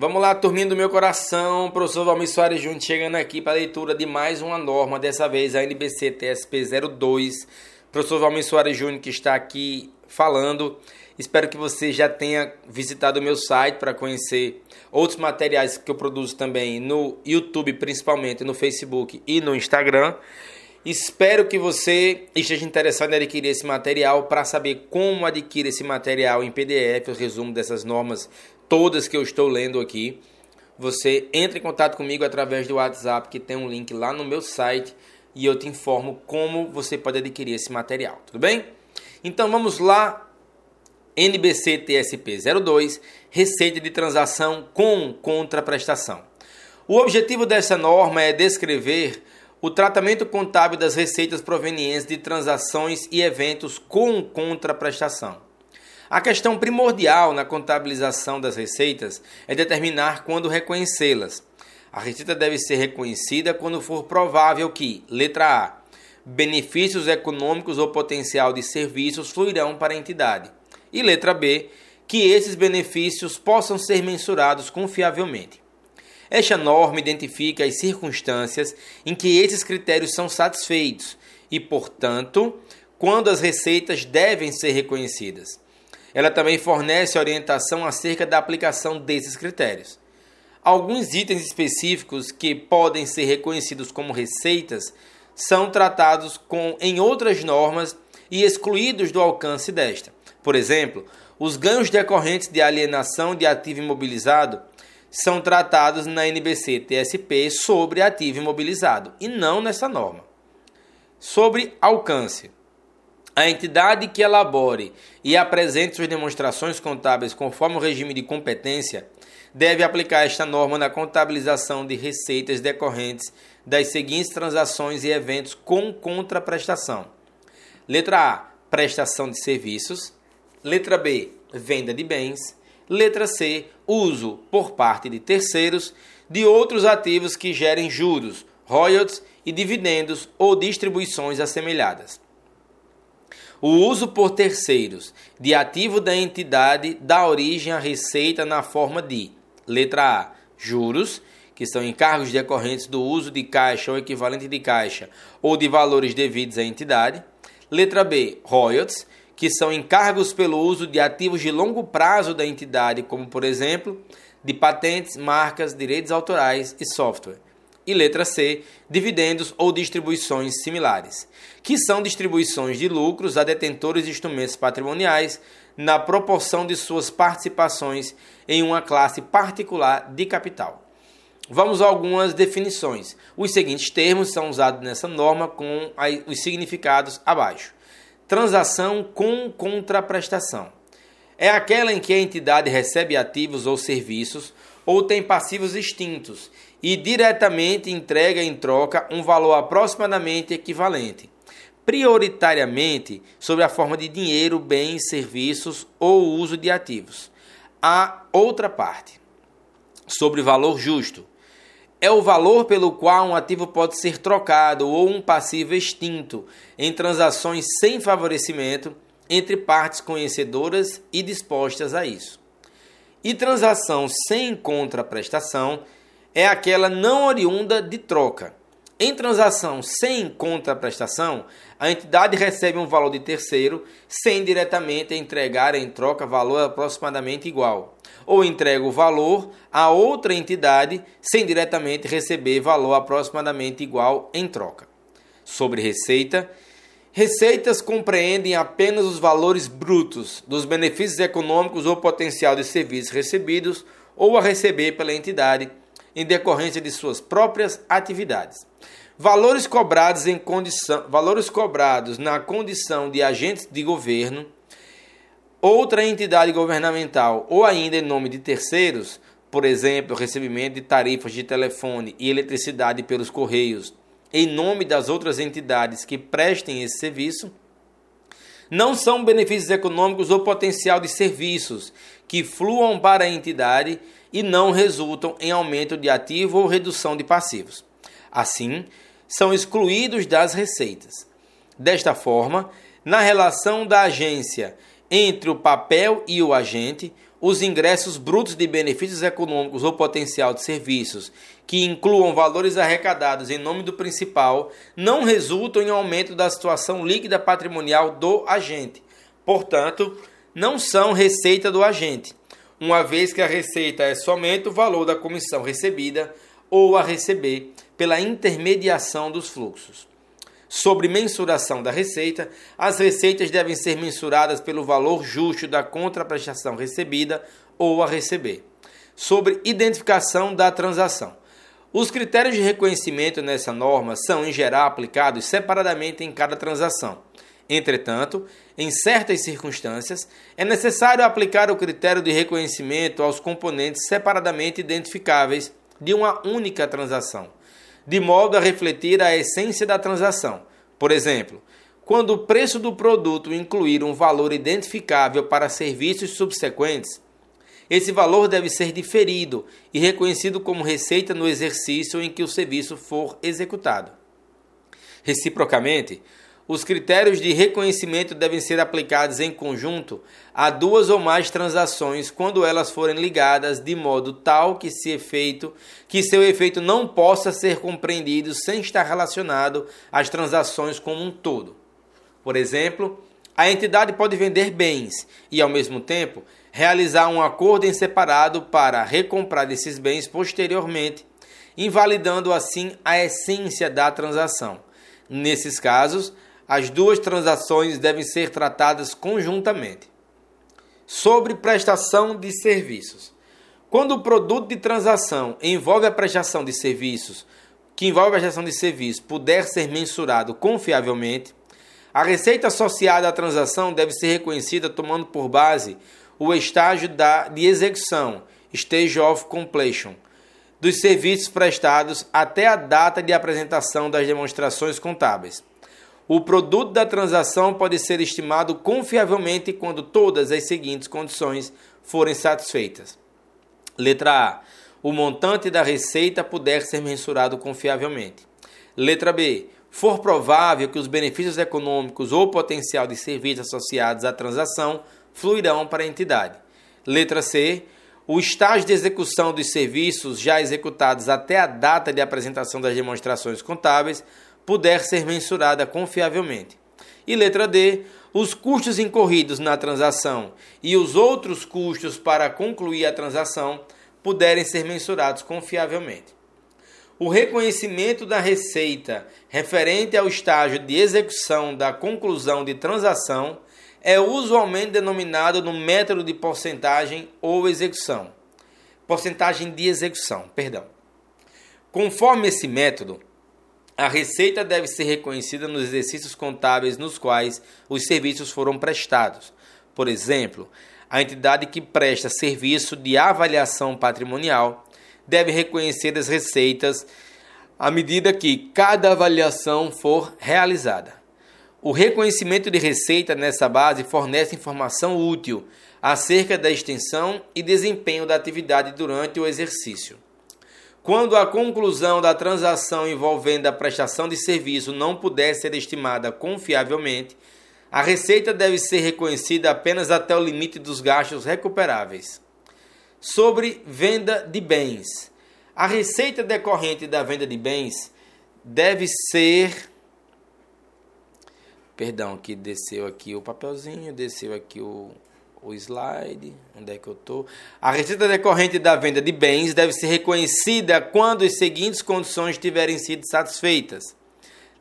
Vamos lá, turminha do meu coração, professor Valmir Soares Júnior chegando aqui para a leitura de mais uma norma, dessa vez a NBC TSP 02. Professor Valmir Soares Júnior que está aqui falando. Espero que você já tenha visitado o meu site para conhecer outros materiais que eu produzo também no YouTube, principalmente no Facebook e no Instagram. Espero que você esteja interessado em adquirir esse material para saber como adquirir esse material em PDF, o resumo dessas normas todas que eu estou lendo aqui. Você entra em contato comigo através do WhatsApp, que tem um link lá no meu site, e eu te informo como você pode adquirir esse material, tudo bem? Então vamos lá. NBC TSP 02, receita de transação com contraprestação. O objetivo dessa norma é descrever o tratamento contábil das receitas provenientes de transações e eventos com contraprestação. A questão primordial na contabilização das receitas é determinar quando reconhecê-las. A receita deve ser reconhecida quando for provável que, letra A, benefícios econômicos ou potencial de serviços fluirão para a entidade. E letra B, que esses benefícios possam ser mensurados confiavelmente. Esta norma identifica as circunstâncias em que esses critérios são satisfeitos e, portanto, quando as receitas devem ser reconhecidas. Ela também fornece orientação acerca da aplicação desses critérios. Alguns itens específicos que podem ser reconhecidos como receitas são tratados com, em outras normas e excluídos do alcance desta. Por exemplo, os ganhos decorrentes de alienação de ativo imobilizado são tratados na NBC TSP sobre ativo imobilizado e não nessa norma. Sobre alcance. A entidade que elabore e apresente suas demonstrações contábeis conforme o regime de competência deve aplicar esta norma na contabilização de receitas decorrentes das seguintes transações e eventos com contraprestação. Letra A, prestação de serviços. Letra B, venda de bens. Letra C, uso por parte de terceiros de outros ativos que gerem juros, royalties e dividendos ou distribuições assemelhadas. O uso por terceiros de ativo da entidade dá origem à receita na forma de: letra A, juros, que são encargos decorrentes do uso de caixa ou equivalente de caixa ou de valores devidos à entidade. Letra B, royalties, que são encargos pelo uso de ativos de longo prazo da entidade, como por exemplo, de patentes, marcas, direitos autorais e software. E letra C, dividendos ou distribuições similares, que são distribuições de lucros a detentores de instrumentos patrimoniais na proporção de suas participações em uma classe particular de capital. Vamos a algumas definições. Os seguintes termos são usados nessa norma com os significados abaixo transação com contraprestação. É aquela em que a entidade recebe ativos ou serviços ou tem passivos extintos e diretamente entrega em troca um valor aproximadamente equivalente, prioritariamente sob a forma de dinheiro, bens, serviços ou uso de ativos. A outra parte, sobre valor justo, é o valor pelo qual um ativo pode ser trocado ou um passivo extinto em transações sem favorecimento entre partes conhecedoras e dispostas a isso. E transação sem contraprestação é aquela não oriunda de troca. Em transação sem contraprestação, a entidade recebe um valor de terceiro sem diretamente entregar em troca valor aproximadamente igual ou entrega o valor a outra entidade sem diretamente receber valor aproximadamente igual em troca. Sobre receita, receitas compreendem apenas os valores brutos dos benefícios econômicos ou potencial de serviços recebidos ou a receber pela entidade em decorrência de suas próprias atividades. Valores cobrados em condição, valores cobrados na condição de agentes de governo outra entidade governamental ou ainda em nome de terceiros, por exemplo, recebimento de tarifas de telefone e eletricidade pelos correios, em nome das outras entidades que prestem esse serviço, não são benefícios econômicos ou potencial de serviços que fluam para a entidade e não resultam em aumento de ativo ou redução de passivos. Assim, são excluídos das receitas. Desta forma, na relação da agência entre o papel e o agente, os ingressos brutos de benefícios econômicos ou potencial de serviços que incluam valores arrecadados em nome do principal não resultam em aumento da situação líquida patrimonial do agente. Portanto, não são receita do agente, uma vez que a receita é somente o valor da comissão recebida ou a receber pela intermediação dos fluxos. Sobre mensuração da receita, as receitas devem ser mensuradas pelo valor justo da contraprestação recebida ou a receber. Sobre identificação da transação. Os critérios de reconhecimento nessa norma são, em geral, aplicados separadamente em cada transação. Entretanto, em certas circunstâncias, é necessário aplicar o critério de reconhecimento aos componentes separadamente identificáveis de uma única transação de modo a refletir a essência da transação. Por exemplo, quando o preço do produto incluir um valor identificável para serviços subsequentes, esse valor deve ser diferido e reconhecido como receita no exercício em que o serviço for executado. Reciprocamente, os critérios de reconhecimento devem ser aplicados em conjunto a duas ou mais transações quando elas forem ligadas de modo tal que, se efeito, que seu efeito não possa ser compreendido sem estar relacionado às transações como um todo. Por exemplo, a entidade pode vender bens e, ao mesmo tempo, realizar um acordo em separado para recomprar esses bens posteriormente, invalidando assim a essência da transação. Nesses casos, as duas transações devem ser tratadas conjuntamente. Sobre prestação de serviços. Quando o produto de transação envolve a prestação de serviços, que envolve a prestação de serviços, puder ser mensurado confiavelmente, a receita associada à transação deve ser reconhecida tomando por base o estágio da, de execução, stage of completion, dos serviços prestados até a data de apresentação das demonstrações contábeis. O produto da transação pode ser estimado confiavelmente quando todas as seguintes condições forem satisfeitas. Letra A. O montante da receita puder ser mensurado confiavelmente. Letra B. For provável que os benefícios econômicos ou potencial de serviços associados à transação fluirão para a entidade. Letra C. O estágio de execução dos serviços já executados até a data de apresentação das demonstrações contábeis puder ser mensurada confiavelmente. E letra D, os custos incorridos na transação e os outros custos para concluir a transação puderem ser mensurados confiavelmente. O reconhecimento da receita referente ao estágio de execução da conclusão de transação é usualmente denominado no método de porcentagem ou execução. Porcentagem de execução, perdão. Conforme esse método, a receita deve ser reconhecida nos exercícios contábeis nos quais os serviços foram prestados. Por exemplo, a entidade que presta serviço de avaliação patrimonial deve reconhecer as receitas à medida que cada avaliação for realizada. O reconhecimento de receita nessa base fornece informação útil acerca da extensão e desempenho da atividade durante o exercício. Quando a conclusão da transação envolvendo a prestação de serviço não puder ser estimada confiavelmente, a receita deve ser reconhecida apenas até o limite dos gastos recuperáveis. Sobre venda de bens. A receita decorrente da venda de bens deve ser Perdão, que desceu aqui o papelzinho, desceu aqui o, o slide, onde é que eu estou? A receita decorrente da venda de bens deve ser reconhecida quando as seguintes condições tiverem sido satisfeitas.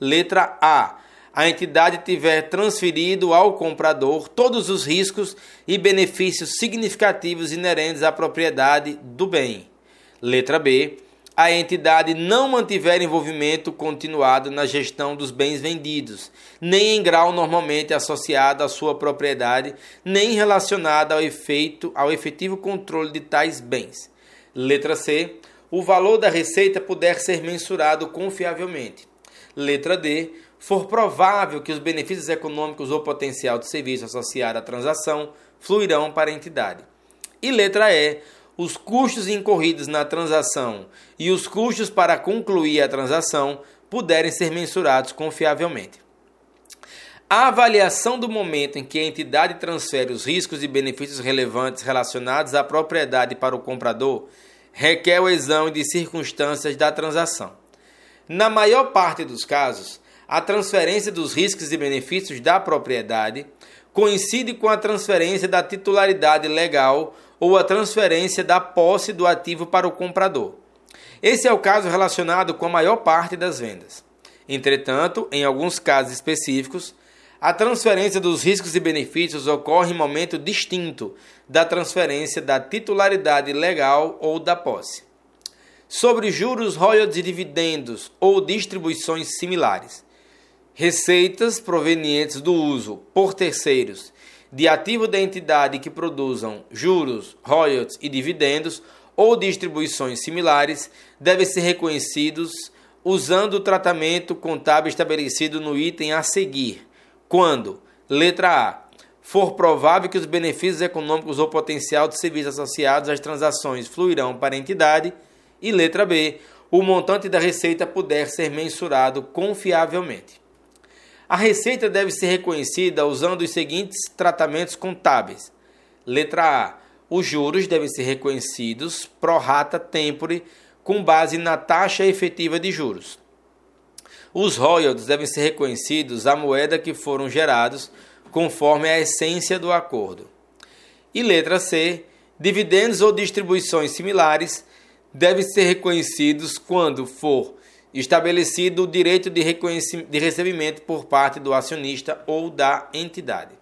Letra A. A entidade tiver transferido ao comprador todos os riscos e benefícios significativos inerentes à propriedade do bem. Letra B a entidade não mantiver envolvimento continuado na gestão dos bens vendidos, nem em grau normalmente associado à sua propriedade, nem relacionado ao efeito ao efetivo controle de tais bens. Letra C. O valor da receita puder ser mensurado confiavelmente. Letra D. For provável que os benefícios econômicos ou potencial de serviço associado à transação fluirão para a entidade. E letra E os custos incorridos na transação e os custos para concluir a transação puderem ser mensurados confiavelmente. A avaliação do momento em que a entidade transfere os riscos e benefícios relevantes relacionados à propriedade para o comprador requer o exame de circunstâncias da transação. Na maior parte dos casos, a transferência dos riscos e benefícios da propriedade coincide com a transferência da titularidade legal ou a transferência da posse do ativo para o comprador. Esse é o caso relacionado com a maior parte das vendas. Entretanto, em alguns casos específicos, a transferência dos riscos e benefícios ocorre em momento distinto da transferência da titularidade legal ou da posse. Sobre juros, royalties dividendos ou distribuições similares. Receitas provenientes do uso por terceiros de ativo da entidade que produzam juros, royalties e dividendos ou distribuições similares devem ser reconhecidos usando o tratamento contábil estabelecido no item a seguir quando, letra A, for provável que os benefícios econômicos ou potencial de serviços associados às transações fluirão para a entidade, e letra B, o montante da receita puder ser mensurado confiavelmente. A receita deve ser reconhecida usando os seguintes tratamentos contábeis. Letra A. Os juros devem ser reconhecidos pro rata tempore com base na taxa efetiva de juros. Os royalties devem ser reconhecidos à moeda que foram gerados, conforme a essência do acordo. E letra C, dividendos ou distribuições similares devem ser reconhecidos quando for estabelecido o direito de, de recebimento por parte do acionista ou da entidade.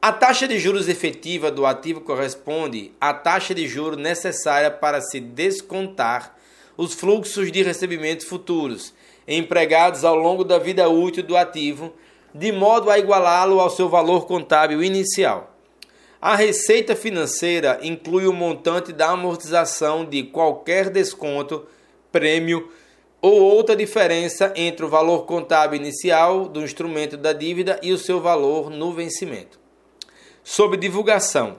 A taxa de juros efetiva do ativo corresponde à taxa de juros necessária para se descontar os fluxos de recebimentos futuros empregados ao longo da vida útil do ativo, de modo a igualá-lo ao seu valor contábil inicial. A receita financeira inclui o montante da amortização de qualquer desconto, prêmio ou outra diferença entre o valor contábil inicial do instrumento da dívida e o seu valor no vencimento. Sob divulgação.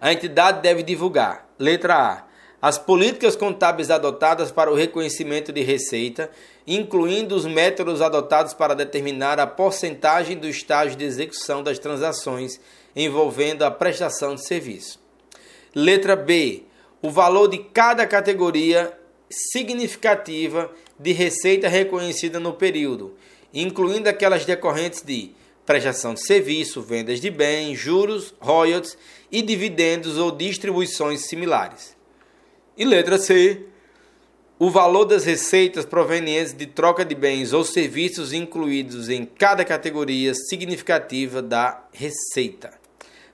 A entidade deve divulgar: letra A as políticas contábeis adotadas para o reconhecimento de receita, incluindo os métodos adotados para determinar a porcentagem do estágio de execução das transações envolvendo a prestação de serviço. Letra B. O valor de cada categoria significativa de receita reconhecida no período, incluindo aquelas decorrentes de prestação de serviço, vendas de bens, juros, royalties e dividendos ou distribuições similares. E letra C, o valor das receitas provenientes de troca de bens ou serviços incluídos em cada categoria significativa da receita.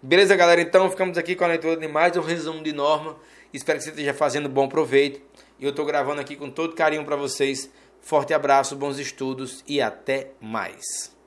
Beleza, galera? Então ficamos aqui com a leitura de mais um resumo de norma. Espero que você esteja fazendo bom proveito. E eu estou gravando aqui com todo carinho para vocês. Forte abraço, bons estudos e até mais.